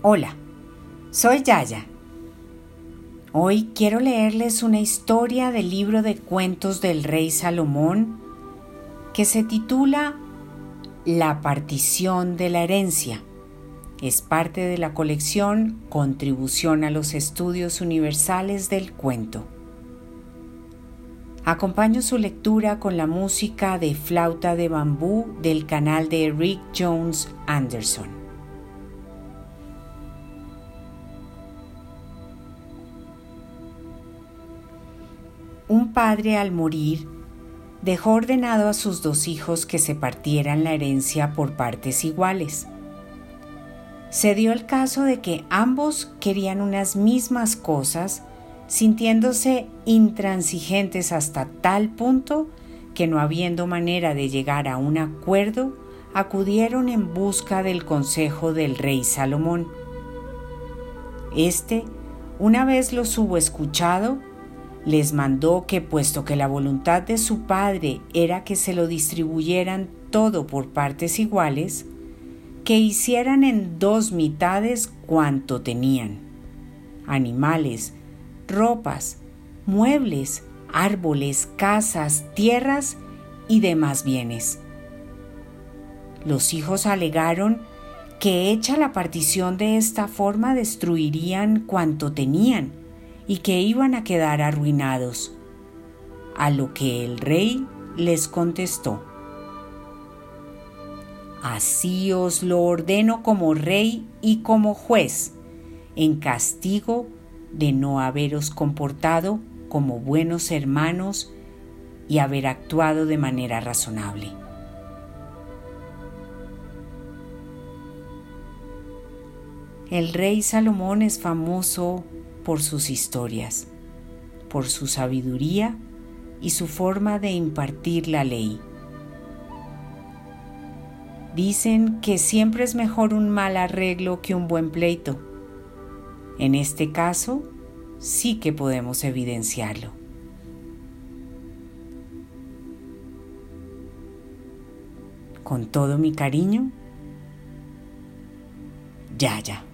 Hola, soy Yaya. Hoy quiero leerles una historia del libro de cuentos del rey Salomón que se titula La partición de la herencia. Es parte de la colección Contribución a los Estudios Universales del Cuento. Acompaño su lectura con la música de flauta de bambú del canal de Rick Jones Anderson. Un padre al morir dejó ordenado a sus dos hijos que se partieran la herencia por partes iguales. Se dio el caso de que ambos querían unas mismas cosas, sintiéndose intransigentes hasta tal punto que no habiendo manera de llegar a un acuerdo, acudieron en busca del consejo del rey Salomón. Este, una vez los hubo escuchado, les mandó que puesto que la voluntad de su padre era que se lo distribuyeran todo por partes iguales, que hicieran en dos mitades cuanto tenían. Animales, ropas, muebles, árboles, casas, tierras y demás bienes. Los hijos alegaron que hecha la partición de esta forma destruirían cuanto tenían y que iban a quedar arruinados. A lo que el rey les contestó, Así os lo ordeno como rey y como juez, en castigo de no haberos comportado como buenos hermanos y haber actuado de manera razonable. El rey Salomón es famoso por sus historias, por su sabiduría y su forma de impartir la ley. Dicen que siempre es mejor un mal arreglo que un buen pleito. En este caso, sí que podemos evidenciarlo. Con todo mi cariño, Yaya.